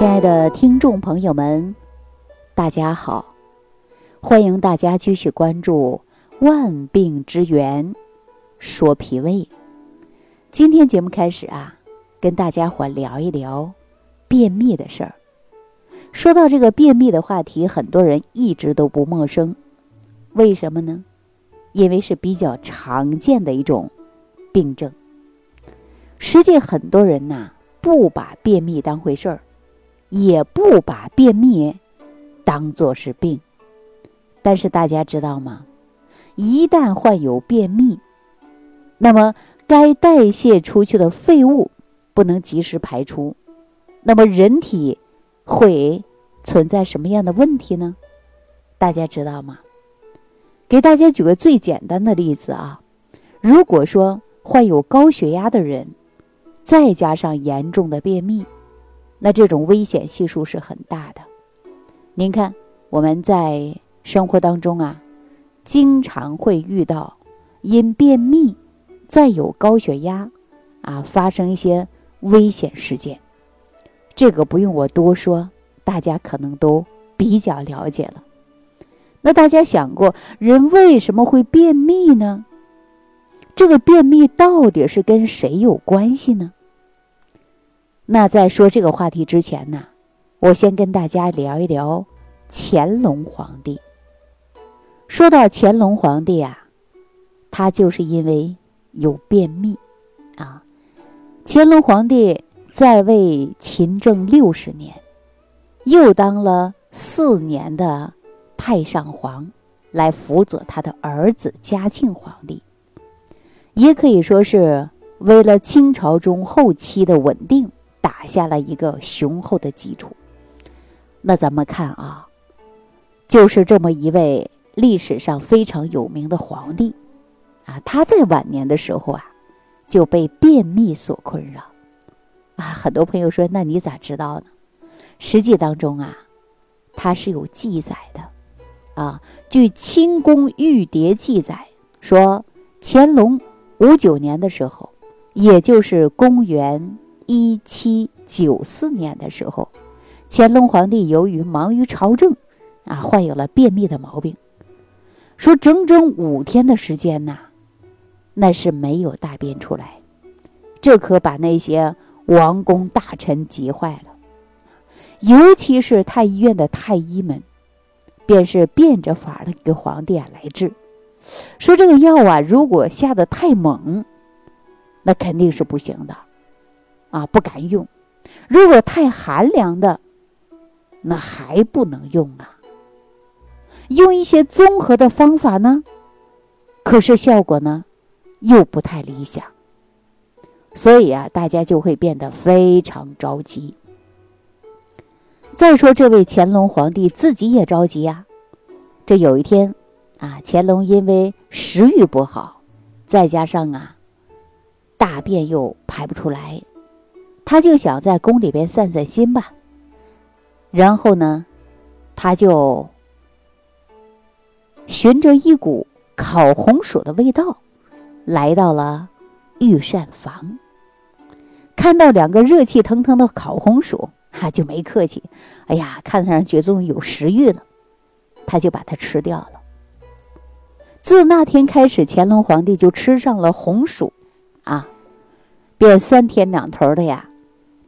亲爱的听众朋友们，大家好！欢迎大家继续关注《万病之源说脾胃》。今天节目开始啊，跟大家伙聊一聊便秘的事儿。说到这个便秘的话题，很多人一直都不陌生。为什么呢？因为是比较常见的一种病症。实际很多人呐，不把便秘当回事儿。也不把便秘当做是病，但是大家知道吗？一旦患有便秘，那么该代谢出去的废物不能及时排出，那么人体会存在什么样的问题呢？大家知道吗？给大家举个最简单的例子啊，如果说患有高血压的人，再加上严重的便秘。那这种危险系数是很大的。您看，我们在生活当中啊，经常会遇到因便秘再有高血压啊发生一些危险事件。这个不用我多说，大家可能都比较了解了。那大家想过，人为什么会便秘呢？这个便秘到底是跟谁有关系呢？那在说这个话题之前呢，我先跟大家聊一聊乾隆皇帝。说到乾隆皇帝啊，他就是因为有便秘啊。乾隆皇帝在位勤政六十年，又当了四年的太上皇，来辅佐他的儿子嘉庆皇帝，也可以说是为了清朝中后期的稳定。打下了一个雄厚的基础。那咱们看啊，就是这么一位历史上非常有名的皇帝啊，他在晚年的时候啊，就被便秘所困扰啊。很多朋友说，那你咋知道呢？实际当中啊，他是有记载的啊。据《清宫玉牒》记载说，乾隆五九年的时候，也就是公元。一七九四年的时候，乾隆皇帝由于忙于朝政，啊，患有了便秘的毛病，说整整五天的时间呐，那是没有大便出来，这可把那些王公大臣急坏了，尤其是太医院的太医们，便是变着法的给皇帝啊来治，说这个药啊，如果下的太猛，那肯定是不行的。啊，不敢用。如果太寒凉的，那还不能用啊。用一些综合的方法呢，可是效果呢，又不太理想。所以啊，大家就会变得非常着急。再说这位乾隆皇帝自己也着急呀。这有一天啊，乾隆因为食欲不好，再加上啊，大便又排不出来。他就想在宫里边散散心吧，然后呢，他就循着一股烤红薯的味道，来到了御膳房。看到两个热气腾腾的烤红薯，哈就没客气，哎呀，看上去终于有食欲了，他就把它吃掉了。自那天开始，乾隆皇帝就吃上了红薯，啊，便三天两头的呀。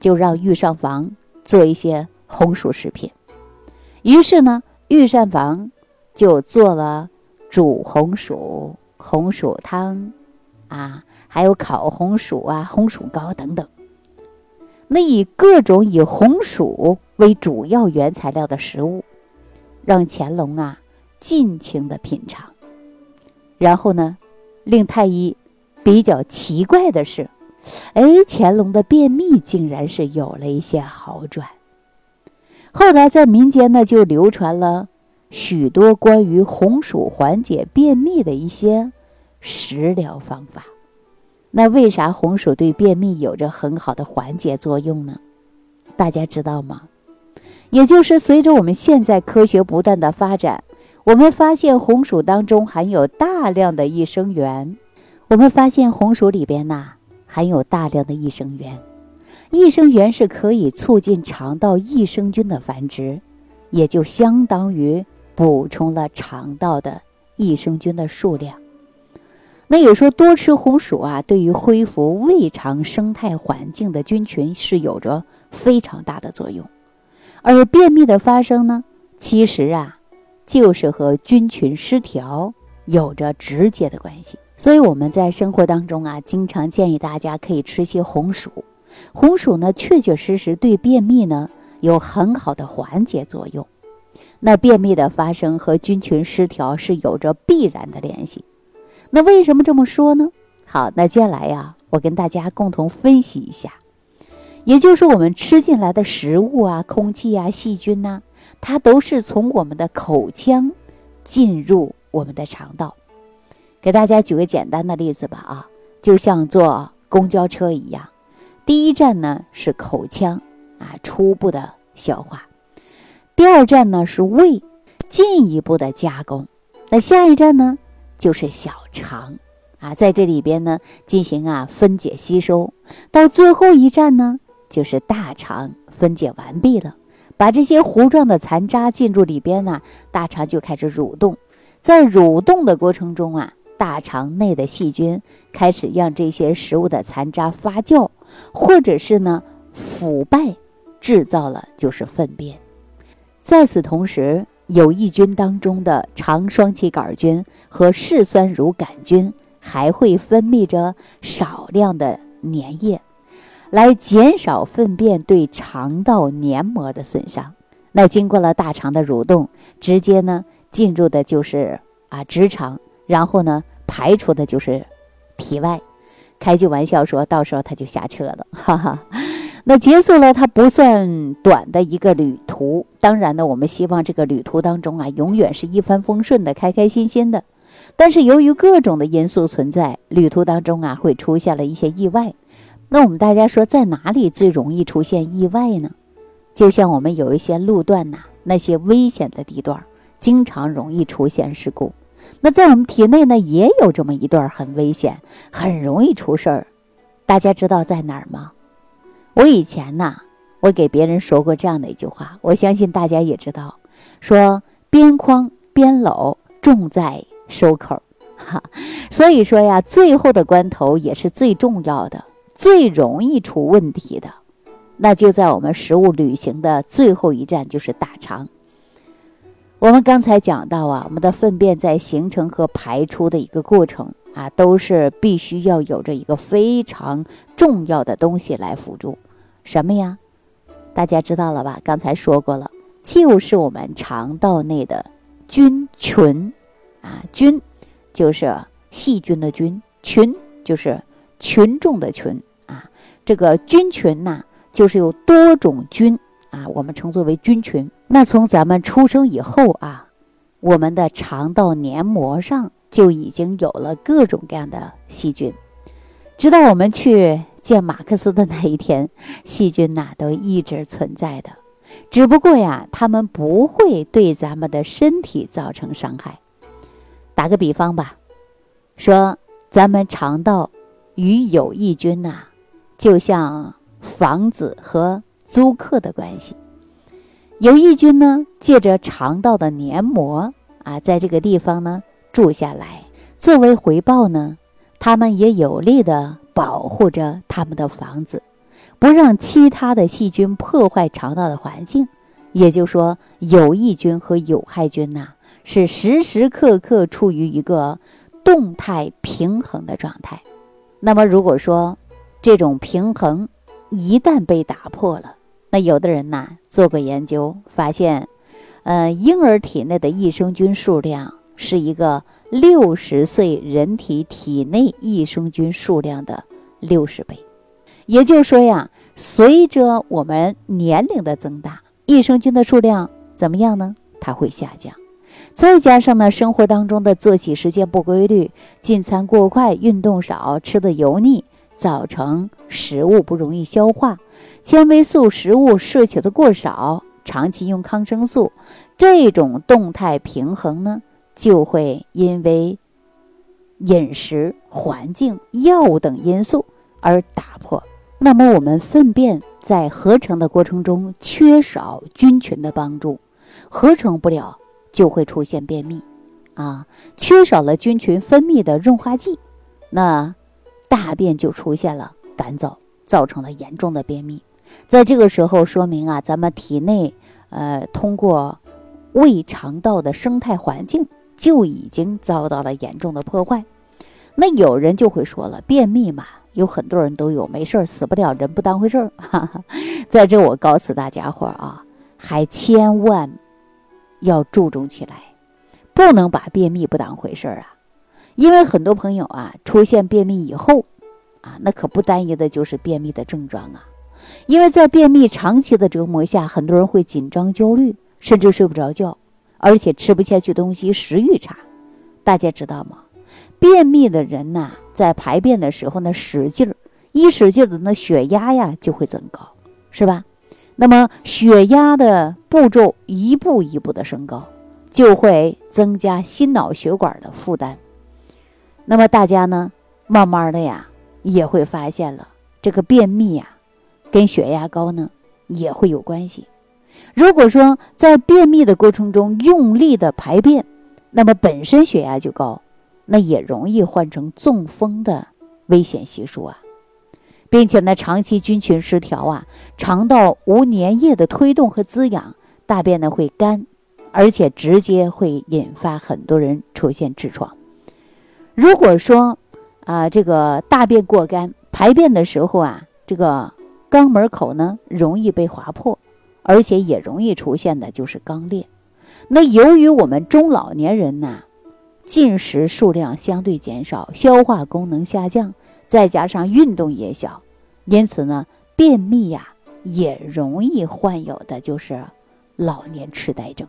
就让御膳房做一些红薯食品，于是呢，御膳房就做了煮红薯、红薯汤，啊，还有烤红薯啊、红薯糕等等。那以各种以红薯为主要原材料的食物，让乾隆啊尽情的品尝。然后呢，令太医比较奇怪的是。哎，乾隆的便秘竟然是有了一些好转。后来在民间呢，就流传了许多关于红薯缓解便秘的一些食疗方法。那为啥红薯对便秘有着很好的缓解作用呢？大家知道吗？也就是随着我们现在科学不断的发展，我们发现红薯当中含有大量的益生元。我们发现红薯里边呐。含有大量的益生元，益生元是可以促进肠道益生菌的繁殖，也就相当于补充了肠道的益生菌的数量。那也说多吃红薯啊，对于恢复胃肠生态环境的菌群是有着非常大的作用。而便秘的发生呢，其实啊，就是和菌群失调有着直接的关系。所以我们在生活当中啊，经常建议大家可以吃些红薯。红薯呢，确确实实对便秘呢有很好的缓解作用。那便秘的发生和菌群失调是有着必然的联系。那为什么这么说呢？好，那接下来呀，我跟大家共同分析一下，也就是我们吃进来的食物啊、空气啊、细菌呐，它都是从我们的口腔进入我们的肠道。给大家举个简单的例子吧，啊，就像坐公交车一样，第一站呢是口腔啊，初步的消化；第二站呢是胃，进一步的加工；那下一站呢？就是小肠啊，在这里边呢进行啊分解吸收，到最后一站呢就是大肠分解完毕了，把这些糊状的残渣进入里边呢，大肠就开始蠕动，在蠕动的过程中啊，大肠内的细菌开始让这些食物的残渣发酵，或者是呢腐败，制造了就是粪便。在此同时。有益菌当中的肠双歧杆菌和嗜酸乳杆菌还会分泌着少量的粘液，来减少粪便对肠道黏膜的损伤。那经过了大肠的蠕动，直接呢进入的就是啊直肠，然后呢排出的就是体外。开句玩笑说，到时候他就下车了，哈哈。那结束了它不算短的一个旅途，当然呢，我们希望这个旅途当中啊，永远是一帆风顺的、开开心心的。但是由于各种的因素存在，旅途当中啊，会出现了一些意外。那我们大家说，在哪里最容易出现意外呢？就像我们有一些路段呐，那些危险的地段，经常容易出现事故。那在我们体内呢，也有这么一段很危险、很容易出事儿。大家知道在哪儿吗？我以前呢，我给别人说过这样的一句话，我相信大家也知道，说边框边篓重在收口，哈，所以说呀，最后的关头也是最重要的，最容易出问题的，那就在我们食物旅行的最后一站，就是大肠。我们刚才讲到啊，我们的粪便在形成和排出的一个过程。啊，都是必须要有着一个非常重要的东西来辅助，什么呀？大家知道了吧？刚才说过了，就是我们肠道内的菌群啊，菌就是细菌的菌，群就是群众的群啊。这个菌群呢，就是有多种菌啊，我们称作为菌群。那从咱们出生以后啊，我们的肠道黏膜上。就已经有了各种各样的细菌，直到我们去见马克思的那一天，细菌呐都一直存在的，只不过呀，他们不会对咱们的身体造成伤害。打个比方吧，说咱们肠道与有益菌呐，就像房子和租客的关系，有益菌呢借着肠道的黏膜啊，在这个地方呢。住下来，作为回报呢，他们也有力的保护着他们的房子，不让其他的细菌破坏肠道的环境。也就是说，有益菌和有害菌呐，是时时刻刻处于一个动态平衡的状态。那么，如果说这种平衡一旦被打破了，那有的人呐做过研究，发现，呃，婴儿体内的益生菌数量。是一个六十岁人体体内益生菌数量的六十倍，也就是说呀，随着我们年龄的增大，益生菌的数量怎么样呢？它会下降。再加上呢，生活当中的作息时间不规律，进餐过快，运动少，吃的油腻，造成食物不容易消化，纤维素食物摄取的过少，长期用抗生素，这种动态平衡呢？就会因为饮食、环境、药物等因素而打破。那么我们粪便在合成的过程中缺少菌群的帮助，合成不了就会出现便秘，啊，缺少了菌群分泌的润滑剂，那大便就出现了干燥，造成了严重的便秘。在这个时候，说明啊，咱们体内呃通过胃肠道的生态环境就已经遭到了严重的破坏。那有人就会说了，便秘嘛。有很多人都有，没事儿，死不了，人不当回事儿。在这，我告诉大家伙儿啊，还千万要注重起来，不能把便秘不当回事儿啊。因为很多朋友啊，出现便秘以后啊，那可不单一的就是便秘的症状啊。因为在便秘长期的折磨下，很多人会紧张、焦虑，甚至睡不着觉，而且吃不下去东西，食欲差。大家知道吗？便秘的人呐。在排便的时候呢，使劲儿，一使劲的那血压呀就会增高，是吧？那么血压的步骤一步一步的升高，就会增加心脑血管的负担。那么大家呢，慢慢的呀，也会发现了这个便秘呀，跟血压高呢也会有关系。如果说在便秘的过程中用力的排便，那么本身血压就高。那也容易患成中风的危险系数啊，并且呢，长期菌群失调啊，肠道无粘液的推动和滋养，大便呢会干，而且直接会引发很多人出现痔疮。如果说啊，这个大便过干，排便的时候啊，这个肛门口呢容易被划破，而且也容易出现的就是肛裂。那由于我们中老年人呐。进食数量相对减少，消化功能下降，再加上运动也小，因此呢，便秘呀也容易患有的就是老年痴呆症。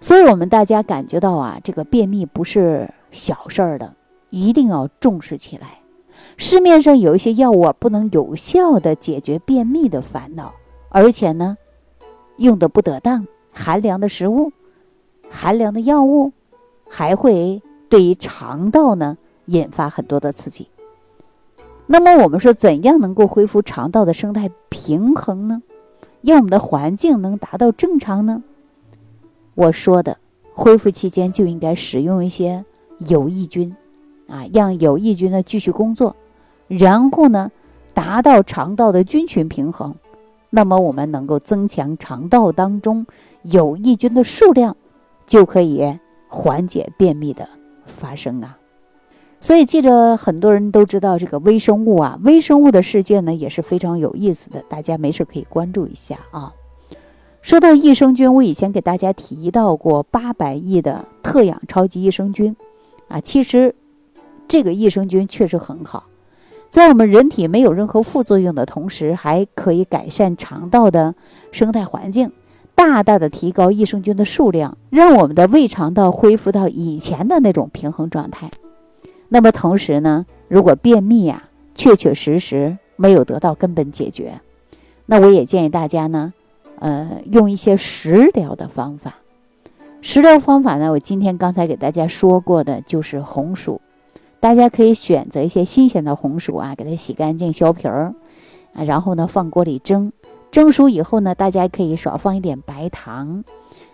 所以，我们大家感觉到啊，这个便秘不是小事儿的，一定要重视起来。市面上有一些药物啊不能有效的解决便秘的烦恼，而且呢，用的不得当，寒凉的食物、寒凉的药物。还会对于肠道呢引发很多的刺激。那么我们说，怎样能够恢复肠道的生态平衡呢？让我们的环境能达到正常呢？我说的，恢复期间就应该使用一些有益菌，啊，让有益菌呢继续工作，然后呢达到肠道的菌群平衡。那么我们能够增强肠道当中有益菌的数量，就可以。缓解便秘的发生啊，所以记着，很多人都知道这个微生物啊，微生物的世界呢也是非常有意思的，大家没事可以关注一下啊。说到益生菌，我以前给大家提到过八百亿的特养超级益生菌啊，其实这个益生菌确实很好，在我们人体没有任何副作用的同时，还可以改善肠道的生态环境。大大的提高益生菌的数量，让我们的胃肠道恢复到以前的那种平衡状态。那么同时呢，如果便秘呀，确确实实没有得到根本解决，那我也建议大家呢，呃，用一些食疗的方法。食疗方法呢，我今天刚才给大家说过的就是红薯，大家可以选择一些新鲜的红薯啊，给它洗干净削皮儿啊，然后呢放锅里蒸。蒸熟以后呢，大家可以少放一点白糖，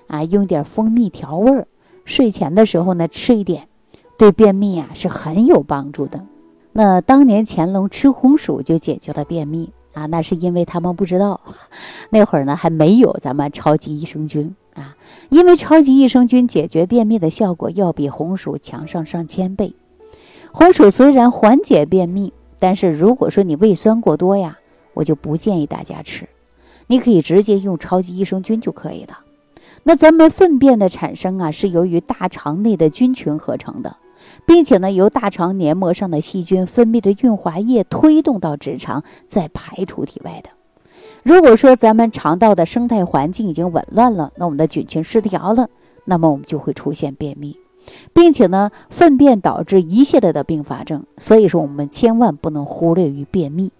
啊，用点蜂蜜调味儿。睡前的时候呢，吃一点，对便秘啊是很有帮助的。那当年乾隆吃红薯就解决了便秘啊，那是因为他们不知道，那会儿呢还没有咱们超级益生菌啊。因为超级益生菌解决便秘的效果要比红薯强上上千倍。红薯虽然缓解便秘，但是如果说你胃酸过多呀，我就不建议大家吃。你可以直接用超级益生菌就可以了。那咱们粪便的产生啊，是由于大肠内的菌群合成的，并且呢，由大肠黏膜上的细菌分泌的润滑液推动到直肠，再排出体外的。如果说咱们肠道的生态环境已经紊乱了，那我们的菌群失调了，那么我们就会出现便秘，并且呢，粪便导致一系列的并发症。所以说，我们千万不能忽略于便秘。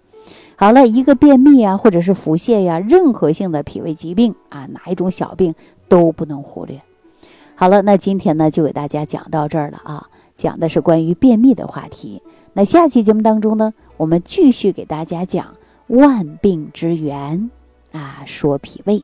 好了，一个便秘啊，或者是腹泻呀，任何性的脾胃疾病啊，哪一种小病都不能忽略。好了，那今天呢就给大家讲到这儿了啊，讲的是关于便秘的话题。那下期节目当中呢，我们继续给大家讲万病之源啊，说脾胃。